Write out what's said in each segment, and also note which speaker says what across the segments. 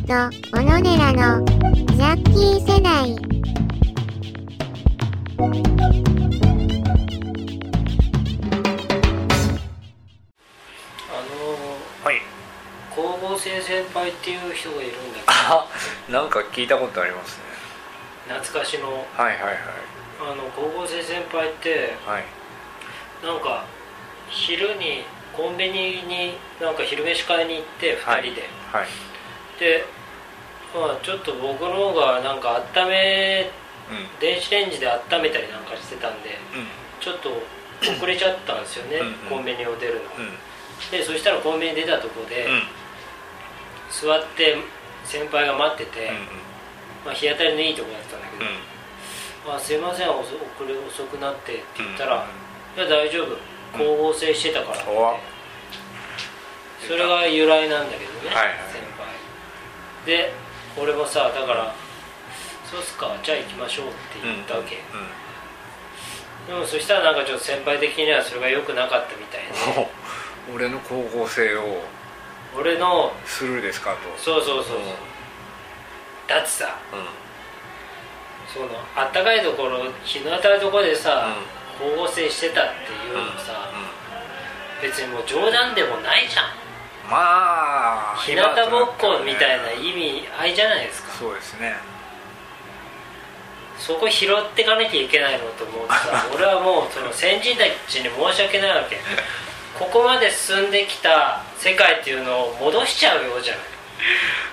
Speaker 1: グと小野寺のジャッキー世代。
Speaker 2: あの
Speaker 3: はい。
Speaker 2: 光合成先輩っていう人がいるんだけ
Speaker 3: あなんか聞いたことありますね。
Speaker 2: ど懐かしの。
Speaker 3: はいはいはい。
Speaker 2: あの光合成先輩って
Speaker 3: はい。
Speaker 2: なんか昼にコンビニになんか昼飯買いに行って2人で、
Speaker 3: はい
Speaker 2: で、まあ、ちょっと僕の方がなんか温め
Speaker 3: うん。
Speaker 2: 電子レンジで温めたりなんかしてたんで
Speaker 3: うん。
Speaker 2: ちょっと遅れちゃったんですよね
Speaker 3: うんうん。
Speaker 2: コンビニを出るの
Speaker 3: うん。
Speaker 2: でそしたらコンビニ出たとこで、
Speaker 3: うん。
Speaker 2: 座って先輩が待ってて、
Speaker 3: うん
Speaker 2: まあ、日当たりのいいとこだったんだけど
Speaker 3: うん「
Speaker 2: あすいません遅遅れ遅くなって」って言ったら「
Speaker 3: うん。
Speaker 2: いや大丈夫。光合成してたから」って、
Speaker 3: お
Speaker 2: それが由来なんだけどね、
Speaker 3: はいはい
Speaker 2: で俺もさだから「そうっすかじゃあ行きましょう」って言ったわけ、でもそしたらなんかちょっと先輩的にはそれが良くなかったみたいで。
Speaker 3: う ん俺の光合成を。
Speaker 2: 俺の
Speaker 3: するですかと。
Speaker 2: そうそうそうそう。
Speaker 3: うん。
Speaker 2: だってさ
Speaker 3: うん。
Speaker 2: そのあったかいところ日の当たるところでさ、光合成してたっていうのさ、別にもう冗談でもないじゃん
Speaker 3: まあ
Speaker 2: 日向ぼっこみたい
Speaker 3: な
Speaker 2: な意味合いじゃないですか。
Speaker 3: そうですね。
Speaker 2: そこ拾ってかなきゃいけないのと思うとさ俺はもうその先人たちに申し訳ないわけ。ここまで進んできた世界っていうのを戻しちゃうようじゃない。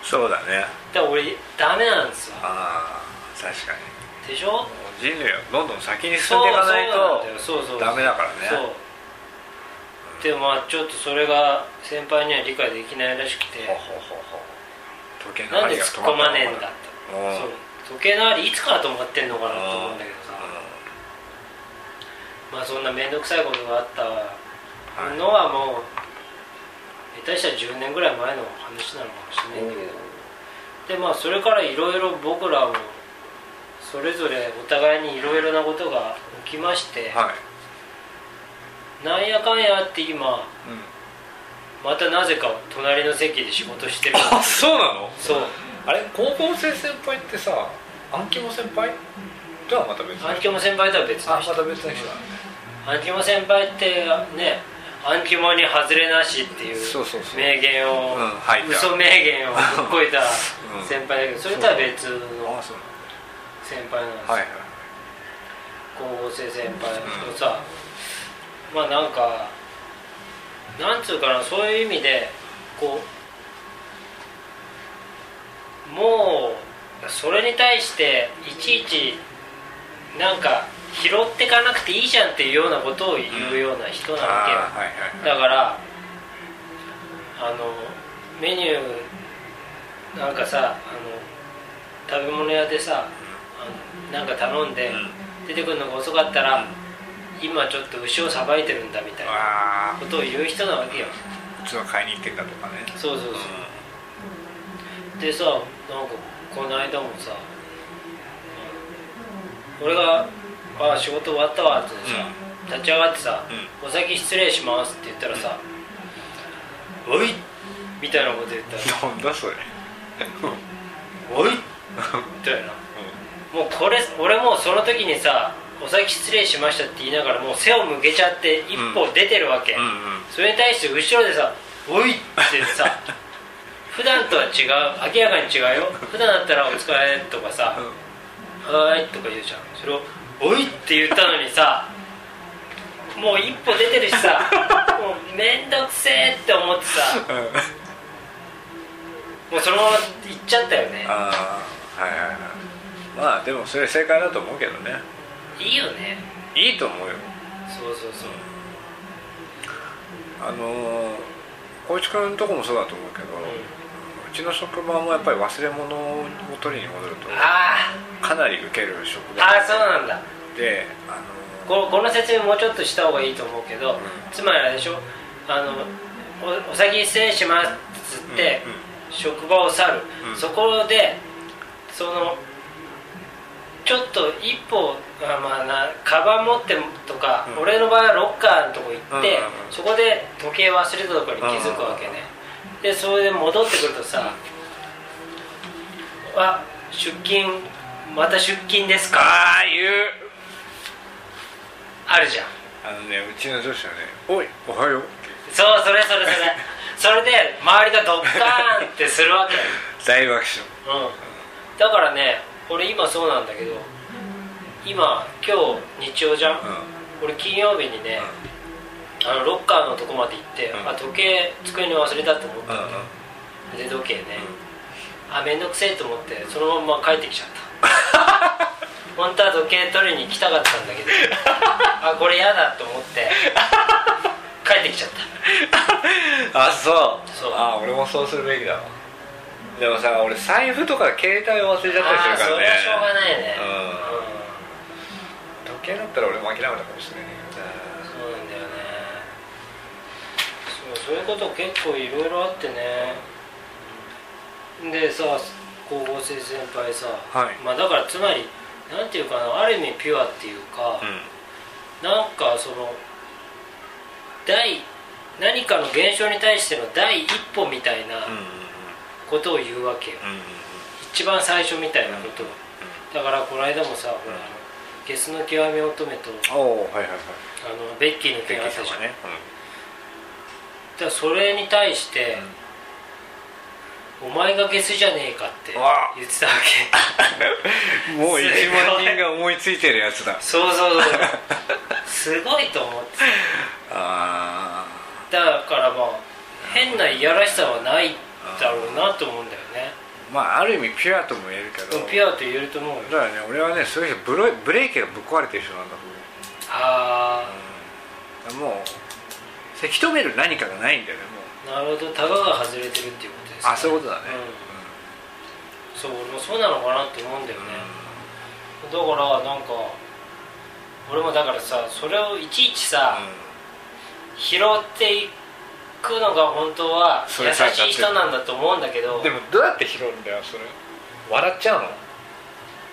Speaker 3: そうだね。
Speaker 2: だから俺ダメなんですわ。
Speaker 3: ああ確かに。
Speaker 2: でしょ？
Speaker 3: 人類はどんどん先に進んでいかないと
Speaker 2: そうそうそう。
Speaker 3: ダメだからね。
Speaker 2: そうでもまあちょっとそれが先輩には理解できないらしくて。
Speaker 3: 時計の
Speaker 2: なんで突っ込まねえんだ
Speaker 3: 止
Speaker 2: と
Speaker 3: うん
Speaker 2: そう。時計の針いつから止まってんのかなと思うんだけどさ。まあそんな面倒くさいことがあったのはもう下手したら10年ぐらい前の話なのかもしれないんだけど。でまあそれからいろいろ僕らもそれぞれお互いにいろいろなことが起きまして、
Speaker 3: はい、
Speaker 2: なんやかんやって今
Speaker 3: うん、
Speaker 2: またなぜか隣の席で仕事してる
Speaker 3: あそうなの？
Speaker 2: そう。
Speaker 3: あれ？高校生先輩ってさアンキモ先輩？とはまた別の
Speaker 2: アンキモ先輩とは別の人。
Speaker 3: あまた別の人だ。ね
Speaker 2: アンキモ先輩ってねアンキモに外れなしっていう名言を、嘘名言をぶっこいた
Speaker 3: うん。
Speaker 2: 先輩だけどそれとは別の先輩なんですよ、
Speaker 3: はいはい
Speaker 2: 高校生先輩とさ、まあなんかなんつうかなそういう意味でこうもうそれに対していちいちなんか拾ってかなくていいじゃんっていうようなことを言うような人なわけよ、
Speaker 3: あーはいはい
Speaker 2: だからあのメニューなんかさあの食べ物屋でさあのなんか頼んで、出てくるのが遅かったら、今ちょっと牛をさばいてるんだみたいな
Speaker 3: あ。
Speaker 2: ことを言う人なわけよ。
Speaker 3: あ器買いに行ってんだとかね。
Speaker 2: そうそうそう、でさなんかこの間もさ俺が「あ仕事終わったわ」ってさ、立ち上がってさ、お先失礼します」って言ったらさ「おい!」みたいなこと言ったら
Speaker 3: なんだそれ「
Speaker 2: おい!」みたいな。もうこれ俺もうその時にさ「お先失礼しました」って言いながらもう背を向けちゃって一歩出てるわけ、
Speaker 3: うん。うん
Speaker 2: それに対して後ろでさ「おい!」ってさ 普段とは違う明らかに違うよ普段だったら「お疲れ」とかさ「はーい」とか言うじゃん。それを「おい!」って言ったのにさもう一歩出てるしさ もう面倒くせえって思ってさもうそのまま行っちゃったよね。
Speaker 3: ああはいはいはい。まあでもそれ正解だと思うけどね
Speaker 2: いいよね。
Speaker 3: いいと思うよ。
Speaker 2: そうそうそう。
Speaker 3: あの光一君のとこもそうだと思うけど、うちの職場もやっぱり忘れ物を取りに戻ると
Speaker 2: あ
Speaker 3: かなり受ける職
Speaker 2: ー
Speaker 3: 場。
Speaker 2: あーそうなんだ。
Speaker 3: であ
Speaker 2: ここの説明もうちょっとした方がいいと思うけど、
Speaker 3: ん。
Speaker 2: つまりあれでしょ？あのおお先失礼しますっつって、
Speaker 3: うんうん。
Speaker 2: 職場を去る、
Speaker 3: うん。
Speaker 2: そこでそのちょっと一歩あまあなカバン持ってとか、
Speaker 3: うん。
Speaker 2: 俺の場合はロッカーのとこ行って、そこで時計忘れたところに気づくわけね、でそれで戻ってくるとさあ出勤また出勤ですか？
Speaker 3: ああ言う。
Speaker 2: あるじゃん。
Speaker 3: あのねうちの上司はね「おいおはよう」
Speaker 2: そうそれそれそれ。それで周りがドッカーンってするわけ
Speaker 3: 大爆笑。
Speaker 2: うん。だからね俺今そうなんだけど今今日日曜じゃん、
Speaker 3: うん。
Speaker 2: 俺金曜日にね、あのロッカーのとこまで行って、
Speaker 3: うん。
Speaker 2: あ時計机に忘れたと思った
Speaker 3: うんうん。
Speaker 2: 腕時計ね、あ面倒くせえと思ってそのまま帰ってきちゃった。本当は時計取りに来たかったんだけど あこれ嫌だと思って帰ってきちゃった。
Speaker 3: あそう。
Speaker 2: そう。
Speaker 3: あ俺もそうするべきだわ。でもさ俺財布とか携帯忘れちゃったりするからね。
Speaker 2: それはしょうがないね。
Speaker 3: うん
Speaker 2: うん
Speaker 3: 時計だったら俺も諦めたかもしれない
Speaker 2: そうなんだよね。そうそういうこと結構いろいろあってね。でさ高校生先輩さ、
Speaker 3: はい。
Speaker 2: まあだからつまりなんていうかなある意味ピュアっていうか、なんかその第何かの現象に対しての第一歩みたいな
Speaker 3: うんうん
Speaker 2: ことを言うわけよ、
Speaker 3: うんうん
Speaker 2: 一番最初みたいなことを、だからこの間もさ、ほらあのゲスの極み乙女とあのベッキーの件あったじゃ
Speaker 3: ね。
Speaker 2: だからそれに対して、お前がゲスじゃねえかって言ってたわけ。
Speaker 3: う んもう1万人が思いついてるやつだ。
Speaker 2: そうそうそう。すごいと思って
Speaker 3: あ
Speaker 2: だからまあ変ないやらしさはないだろうなと思うんだよね。
Speaker 3: ーまあある意味ピュアとも言えるけど。
Speaker 2: ピュアと言えると思うよ。
Speaker 3: だからね俺はねそういう人ブロブレーキがぶっ壊れてる人なんだと
Speaker 2: あ
Speaker 3: 思うもうせき止める何かがないんだよねもう。
Speaker 2: あなるほど。タガが外れてるっていうことですね。
Speaker 3: あそういうことだね、
Speaker 2: うん、そう俺もそうなのかなって思うんだよね、だからなんか俺もだからさそれをいちいちさ、拾っていくのが本当は優しい人なんだと思うんだけど
Speaker 3: でもどうやって拾うんだよそれ。笑っちゃうの？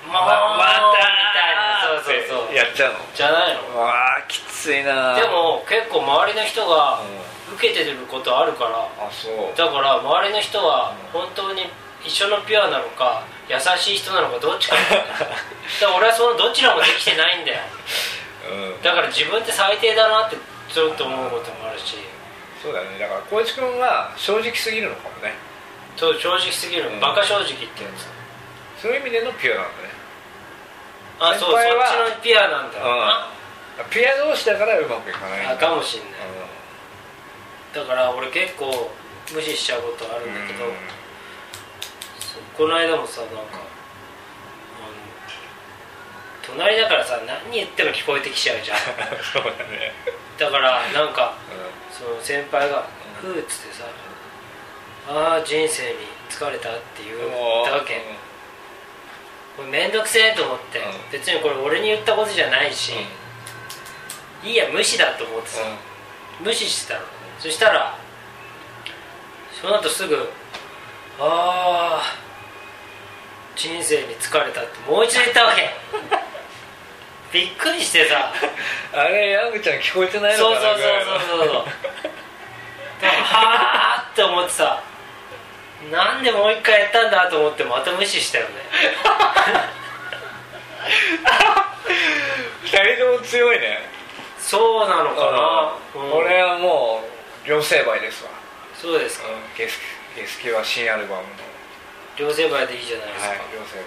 Speaker 2: まあみたいなそうそうそう。
Speaker 3: やっちゃうの？
Speaker 2: じゃないの？
Speaker 3: わあきついな。
Speaker 2: でも結構周りの人が
Speaker 3: うん。
Speaker 2: 受けてることあるから。
Speaker 3: あそう。
Speaker 2: だから周りの人は本当に一緒のピュアなのか優しい人なのかどっちか。だから俺はそのどちらもできてないんだよ。
Speaker 3: うん。
Speaker 2: だから自分って最低だなってちょっと思うこともあるし
Speaker 3: そうだね。だから光一君は正直すぎるのかもね。
Speaker 2: そう正直すぎる、
Speaker 3: うん。
Speaker 2: バカ正直ってやつ。
Speaker 3: そういう意味でのピュアなんだね。
Speaker 2: あそうそっちのピュアなんだ。ろうな、
Speaker 3: ピュア同士だからうまくいかない。
Speaker 2: あかもしんない、
Speaker 3: う
Speaker 2: だから俺結構無視しちゃうことあるんだけど、
Speaker 3: うん。
Speaker 2: この間もさなんか隣だからさ何言っても聞こえてきちゃうじゃん。
Speaker 3: そうだね。
Speaker 2: だからなんか
Speaker 3: う
Speaker 2: その先輩が「ふう」っつってさ「ああ人生に疲れた」って言ったわけ。これ面倒くせえと思って、
Speaker 3: うん。
Speaker 2: 別にこれ俺に言ったことじゃないし、いいや無視だと思ってさ、無視してたの。そしたらその後すぐ「ああ人生に疲れた」ってもう一度言ったわけ びっくりしてさ。
Speaker 3: あれヤングちゃん聞こえてない
Speaker 2: そうそうそう
Speaker 3: のかなぐらいの
Speaker 2: そうそうそう。でもはあって思ってさ。なんでもう一回やったんだと思ってまた無視したよね。
Speaker 3: 二人とも強いね。
Speaker 2: そうなのかな、うん。
Speaker 3: 俺はもう両成敗ですわ。
Speaker 2: そうですか。
Speaker 3: ゲスゲスケは新アルバムの。
Speaker 2: 両成敗でいいじゃないですか、
Speaker 3: はい両成敗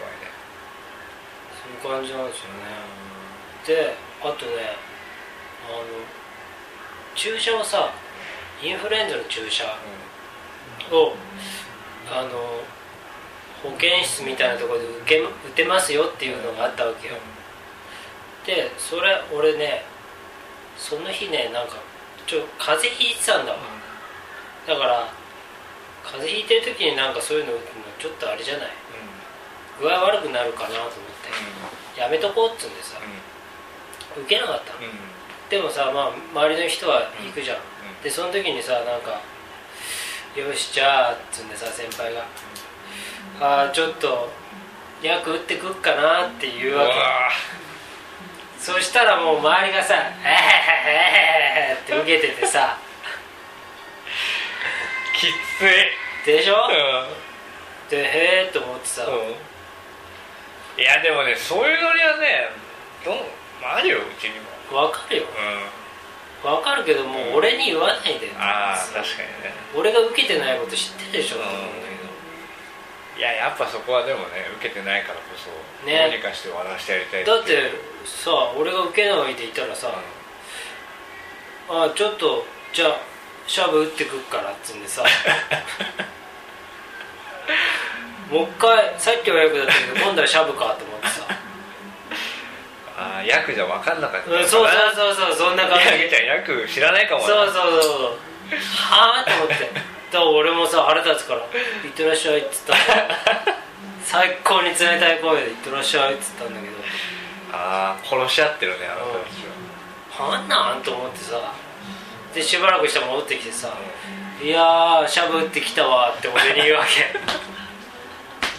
Speaker 2: そういう感じなんですよねであとねあの注射をさインフルエンザの注射をあの保健室みたいなところで受け打てますよっていうのがあったわけよ。でそれ俺ねその日ねなんかちょ風邪ひいてたんだわ。だから風邪ひいてる時になんかそういうの打つのちょっとあれじゃない？具合悪くなるかなと思って。やめとこうっつうんでさ受けなかった。のでもさ、まあ、周りの人は行くじゃん、でその時にさなんか「よしじゃあ」っつうんでさ先輩が「ああちょっと薬打ってくっかな」って言うわけ。そしたらもう周りがさ「えへへへへ」って受けててさ。
Speaker 3: きつい。
Speaker 2: でしょ？でへえと思ってさ、
Speaker 3: うん。いやでもねそういうノリはねどんあるようちにも。
Speaker 2: わかるよ。
Speaker 3: うん。
Speaker 2: わかるけどもう俺に言わないで
Speaker 3: ああ確かにね。
Speaker 2: 俺が受けてないこと知ってるでしょ、
Speaker 3: うん。
Speaker 2: と思うんだけ
Speaker 3: いややっぱそこはでもね受けてないからこそ
Speaker 2: ね。
Speaker 3: どうにかして笑わしてやりたい
Speaker 2: どだってさ俺が受けないでいたらさ、あちょっとじゃあシャブ打ってくっからっつうんでさ。もう一回さっきはヤクだったけど今度はシャブかと思ってさ、
Speaker 3: ああヤクじゃ分かんなかった
Speaker 2: うん、そうそうそうそうそんな感じ。
Speaker 3: ヤクちゃんヤク知らないかもな。
Speaker 2: そうそうそう。そうはあと思って。だから俺もさ腹立つから「いってらっしゃい」っつったんだ 最高に冷たい声で「いってらっしゃい」っつったんだけど。
Speaker 3: ああ殺し合ってるねあなたたちは。
Speaker 2: なん。なんと思ってさ。でしばらくしたら戻ってきてさ「いやーシャブ打ってきたわ」って俺に言うわけ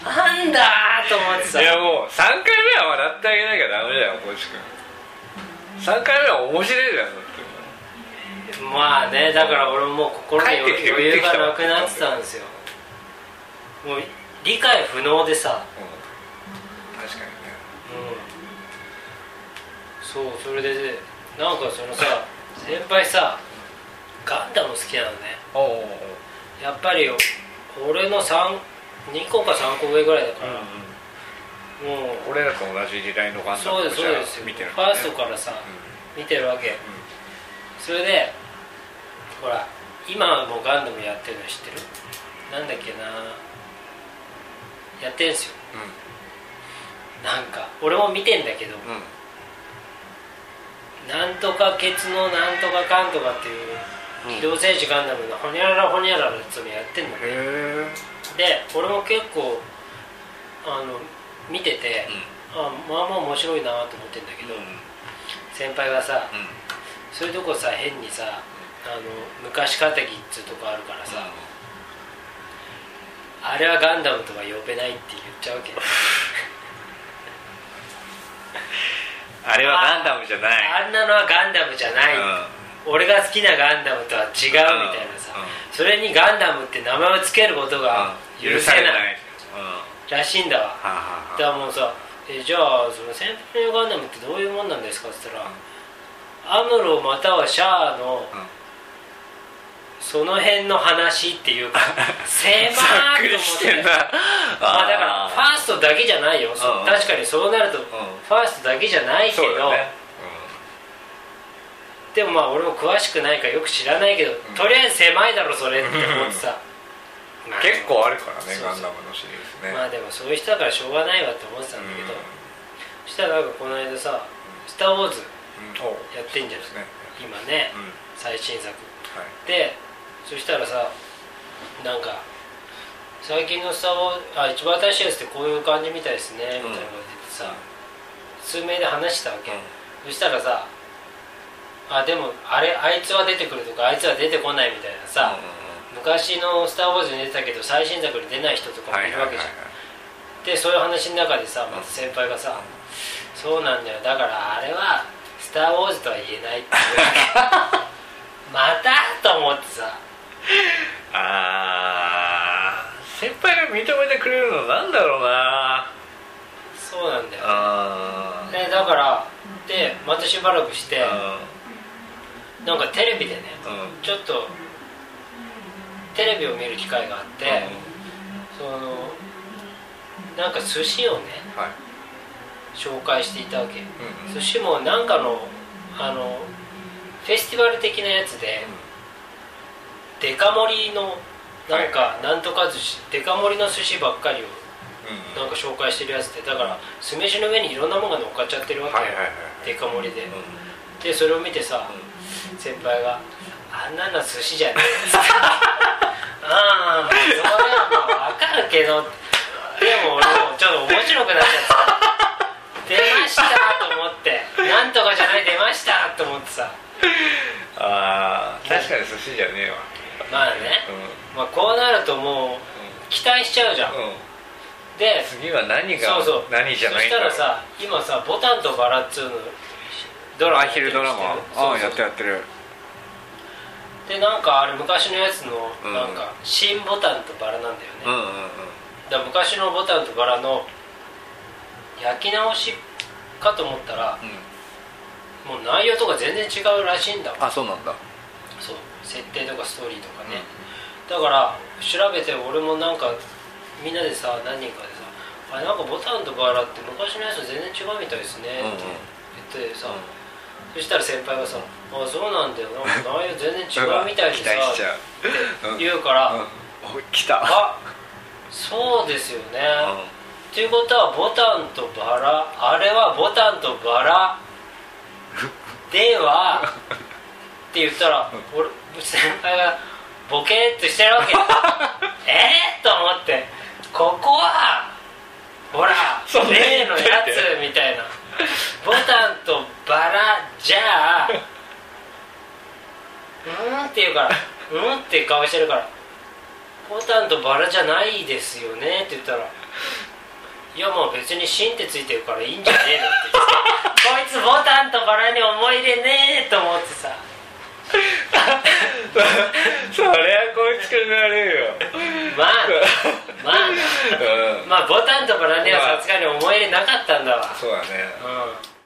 Speaker 2: なんだーと思ってさ
Speaker 3: いやもう3回目は笑ってあげなきゃダメだよ小石君。3回目は面白いじゃんだって
Speaker 2: まあねだから俺も心に余裕がなくなってたんですよ。もう理解不能でさ。
Speaker 3: うん。確かにね。
Speaker 2: うん。そうそれでねなんかそのさ先輩さガンダム好きなのね。やっぱり俺の3 2個か3個上ぐらいだから、もう。
Speaker 3: 俺らと同じ時代のガンダ
Speaker 2: そうです
Speaker 3: 見てる
Speaker 2: ファーストからさ、見てるわけ、それでほら今はもうガンダムやってるの知ってる？なんだっけな。やってんすよ。なんか俺も見てんだけど、
Speaker 3: うん。うん
Speaker 2: なんとかケツのなんとかかんとかっていう
Speaker 3: うん。
Speaker 2: 機動戦士ガンダムのホニャララホニャララってのやってんの。ね
Speaker 3: へえ
Speaker 2: で俺も結構あの見てて、あまあまあ面白いなと思ってんだけど、先輩がさ、そういうとこさ変にさあの昔かたぎっつうとこあるからさ、あれはガンダムとは呼べないって言っちゃうわけ。
Speaker 3: あれはガンダムじゃない。
Speaker 2: あんなのはガンダムじゃない、俺が好きなガンダムとは違うみたいなさ、
Speaker 3: うん。
Speaker 2: それにガンダムって名前を付けることが許せない。
Speaker 3: うん。
Speaker 2: らしいんだわ、だからもうさえじゃあその先輩のガンダムってどういうもんなんですかって言ったら、アムロまたはシャアの
Speaker 3: うん。
Speaker 2: その辺の話っていうか 狭ー
Speaker 3: ざっくり
Speaker 2: くと思ってまあだからファーストだけじゃないよ、そう
Speaker 3: うん。
Speaker 2: 確かにそうなると、ファーストだけじゃないけど、でもまあ俺も詳しくないからよく知らないけど、とりあえず狭いだろそれって思ってさ、まあ
Speaker 3: 結構あるからねガンダムのシリーズね。
Speaker 2: まあでもそういう人だからしょうがないわって思ってたんだけど、
Speaker 3: うん。
Speaker 2: そしたらなんかこの間さ「スター・ウォーズ
Speaker 3: うん。おう」
Speaker 2: やってんじゃない
Speaker 3: ですね。
Speaker 2: 今ね、
Speaker 3: うん。
Speaker 2: 最新作。
Speaker 3: はい。
Speaker 2: でそしたらさなんか最近の「スター・ウォーズ」あ一番新しいやつってこういう感じみたいですねみたいなこと言ってさ、数名で話してたわけ、そしたらさあでもあれあいつは出てくるとかあいつは出てこないみたいなさ、昔の「スター・ウォーズ」に出てたけど最新作に出ない人とかも
Speaker 3: はいい
Speaker 2: るわけじゃん、でそういう話の中でさまた先輩がさ「そうなんだよ。だからあれは「スター・ウォーズ」とは言えない」って言う。わ けまたと思ってさ。
Speaker 3: あー。先輩が認めてくれるのなんだろうな。
Speaker 2: そうなんだよ
Speaker 3: あ
Speaker 2: でだからでまたしばらくしてなんかテレビでね
Speaker 3: うん。
Speaker 2: ちょっとテレビを見る機会があって、そのなんか寿司をね
Speaker 3: はい。
Speaker 2: 紹介していたわけ、
Speaker 3: うん
Speaker 2: 寿司もなんかのあのフェスティバル的なやつで、デカ盛りのなんか、なんとか寿司デカ盛りの寿司ばっかりを
Speaker 3: うん
Speaker 2: なんか紹介してるやつでだから酢飯の上にいろんなものが乗っかっちゃってるわけ。よ、
Speaker 3: はいはいはいはい。
Speaker 2: デカ盛りで、
Speaker 3: うん
Speaker 2: でそれを見てさ、先輩が「あんなの寿司じゃねえ」ああまあそれはまあ分かるけどでも俺もちょっと面白くなっちゃって出ましたと思ってなんとかじゃない出ましたと思って。さ
Speaker 3: ああ確かに寿司じゃねえわ。
Speaker 2: まあね、まあ、こうなるともう期待しちゃうじゃん、
Speaker 3: うん、うん、
Speaker 2: で
Speaker 3: 次は何が
Speaker 2: そうそう。
Speaker 3: 何じゃないんだろう。
Speaker 2: そしたらさ今さ「ボタンとバラ」っつうのドラマ
Speaker 3: アヒルドラマ。ああやってるやってる
Speaker 2: でなんかあれ昔のやつの
Speaker 3: うん。
Speaker 2: なんか「新ボタンとバラ」なんだよね、
Speaker 3: うんうんうん。
Speaker 2: だ昔のボタンとバラの焼き直しかと思ったら
Speaker 3: うん。
Speaker 2: もう内容とか全然違うらしいんだわ
Speaker 3: あそうなんだ。
Speaker 2: そう。設定とかストーリーとかね、だから調べて俺もなんかみんなでさ何人かでさ「あれなんかボタンとバラって昔のやつと全然違うみたいですね」って言ってさ、そしたら先輩がさ「あそうなんだよ。なんか 内容全然違うみたいでさ」って言うから「
Speaker 3: うん。お来た。
Speaker 2: あそうですよね」っていうことはボタンとバラあれはボタンとバラではって言ったら俺先輩がボケーっとしてるわけ え？っと思ってここはほら例のやつみたいなボタンとバラじゃあうーんって言うからうんって顔してるからボタンとバラじゃないですよねって言ったらいやもう別に芯ってついてるからいいんじゃねえのって言ってこいつボタンとバラに思い入れねえと思ってさ。
Speaker 3: それはこいつくんが悪いよ。
Speaker 2: まあまあ
Speaker 3: うん。
Speaker 2: まあボタンとバラにはさすがに思い入れなかったんだわ。
Speaker 3: そうだね。
Speaker 2: うん